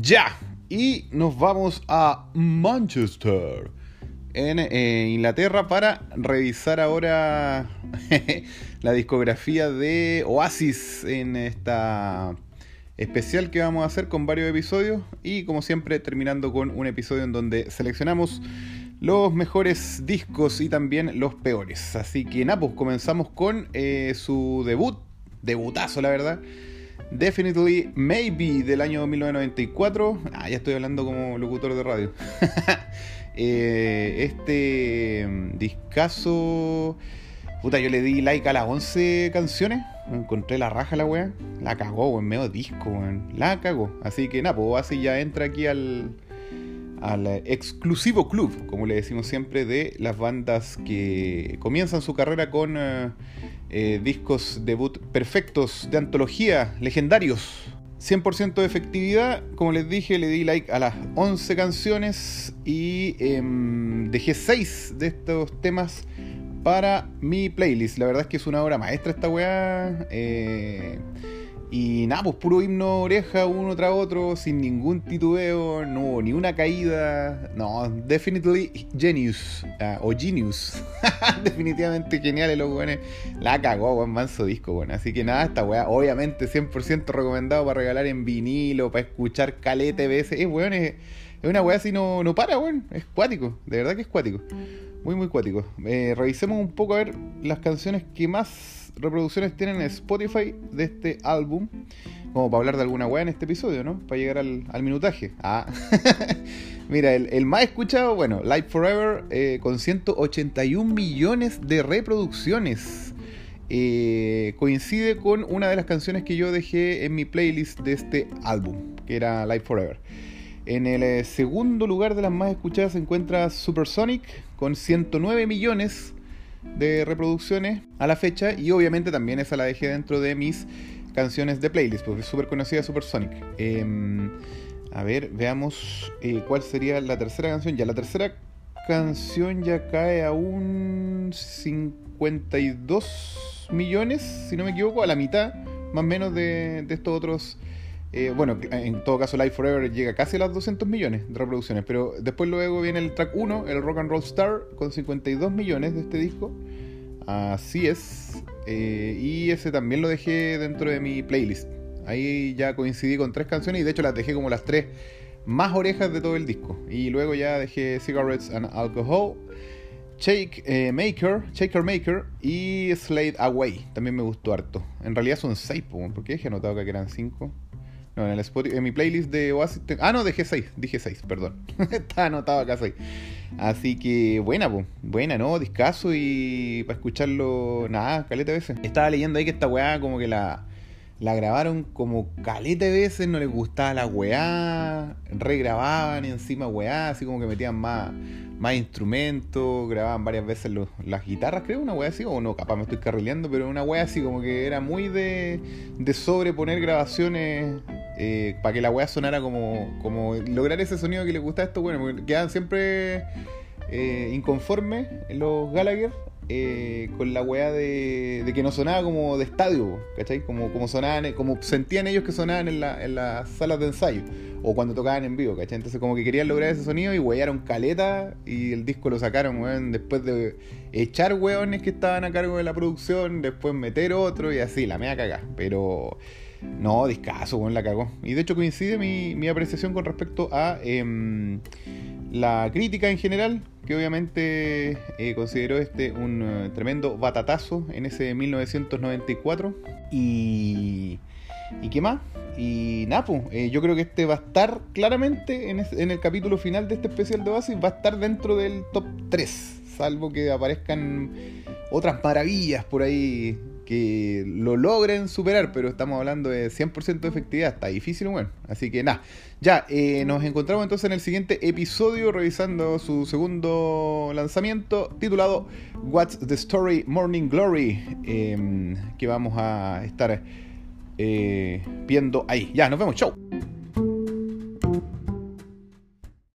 Ya, y nos vamos a Manchester, en eh, Inglaterra, para revisar ahora la discografía de Oasis en esta especial que vamos a hacer con varios episodios y como siempre terminando con un episodio en donde seleccionamos los mejores discos y también los peores. Así que nada, pues comenzamos con eh, su debut, debutazo la verdad, Definitely Maybe del año 1994. Ah, ya estoy hablando como locutor de radio. Eh, este mm, discazo. Puta, yo le di like a las 11 canciones. Encontré la raja la weá. La cagó, weón. Medio disco, weón. La cagó. Así que nada, pues así ya entra aquí al, al exclusivo club, como le decimos siempre, de las bandas que comienzan su carrera con. Eh, eh, discos debut perfectos de antología, legendarios. 100% de efectividad, como les dije, le di like a las 11 canciones y em, dejé 6 de estos temas para mi playlist. La verdad es que es una obra maestra esta weá. Eh, y nada, pues puro himno oreja uno tras otro, sin ningún titubeo, no hubo ni una caída. No, definitely genius. Ah, o genius. Definitivamente geniales los weones. La cagó, buen manso disco, bueno. Así que nada, esta weá, obviamente 100% recomendado para regalar en vinilo, para escuchar calete veces. Es weón, es, una weá así no, no para, weón. Es cuático, de verdad que es cuático. Muy, muy cuático. Eh, revisemos un poco a ver las canciones que más reproducciones tienen Spotify de este álbum. Como para hablar de alguna weá en este episodio, ¿no? Para llegar al, minutaje. Ah. Mira, el, más escuchado, bueno, Live Forever, eh, con 181 millones de reproducciones. Eh, coincide con una de las canciones que yo dejé en mi playlist de este álbum, que era Live Forever. En el eh, segundo lugar de las más escuchadas se encuentra Supersonic, con 109 millones de reproducciones a la fecha y obviamente también esa la dejé dentro de mis canciones de playlist, porque es súper conocida Supersonic. Eh, a ver, veamos eh, cuál sería la tercera canción. Ya, la tercera canción ya cae a un 52 millones, si no me equivoco, a la mitad más o menos de, de estos otros eh, bueno, en todo caso Life Forever llega casi a las 200 millones de reproducciones, pero después luego viene el track 1, el Rock and Roll Star, con 52 millones de este disco. Así es. Eh, y ese también lo dejé dentro de mi playlist. Ahí ya coincidí con tres canciones y de hecho las dejé como las tres más orejas de todo el disco. Y luego ya dejé Cigarettes and Alcohol, Shake eh, Maker, Shaker Maker y Slade Away. También me gustó harto. En realidad son seis, porque dije anotado que eran cinco. No, en, el en mi playlist de Oasis. Ah, no, dejé 6. Dije 6, perdón. Está anotado acá 6. Así que buena, pues. Buena, ¿no? Discaso y para escucharlo, nada, caleta veces. Estaba leyendo ahí que esta weá como que la, la grabaron como caleta veces, no les gustaba la weá, regrababan encima weá, así como que metían más, más instrumentos, grababan varias veces las guitarras, creo, una weá así, o no, capaz me estoy carrileando, pero una weá así como que era muy de, de sobreponer grabaciones eh, para que la weá sonara como, como lograr ese sonido que les gusta a esto, bueno, quedan siempre eh, inconformes los Gallagher eh, con la weá de, de, que no sonaba como de estadio, ¿cachai? Como, como sonaban, como sentían ellos que sonaban en, la, en las salas de ensayo o cuando tocaban en vivo, ¿cachai? Entonces como que querían lograr ese sonido y wearon caleta y el disco lo sacaron, weón, después de echar weones que estaban a cargo de la producción, después meter otro y así, la mea cagá, pero... No, discaso, weón, la cagó. Y de hecho coincide mi, mi apreciación con respecto a em, la crítica en general, que obviamente eh, consideró este un eh, tremendo batatazo en ese 1994. Y. ¿Y qué más? Y Napo, pues, eh, yo creo que este va a estar claramente en, el capítulo final de este especial de Oasis, va a estar dentro del top 3, salvo que aparezcan otras maravillas por ahí que lo logren superar, pero estamos hablando de 100% de efectividad, está difícil, bueno. Así que nada, ya, eh, nos encontramos entonces en el siguiente episodio revisando su segundo lanzamiento titulado What's the Story Morning Glory, em, que vamos a estar eh, viendo ahí. Ya, nos vemos, chau.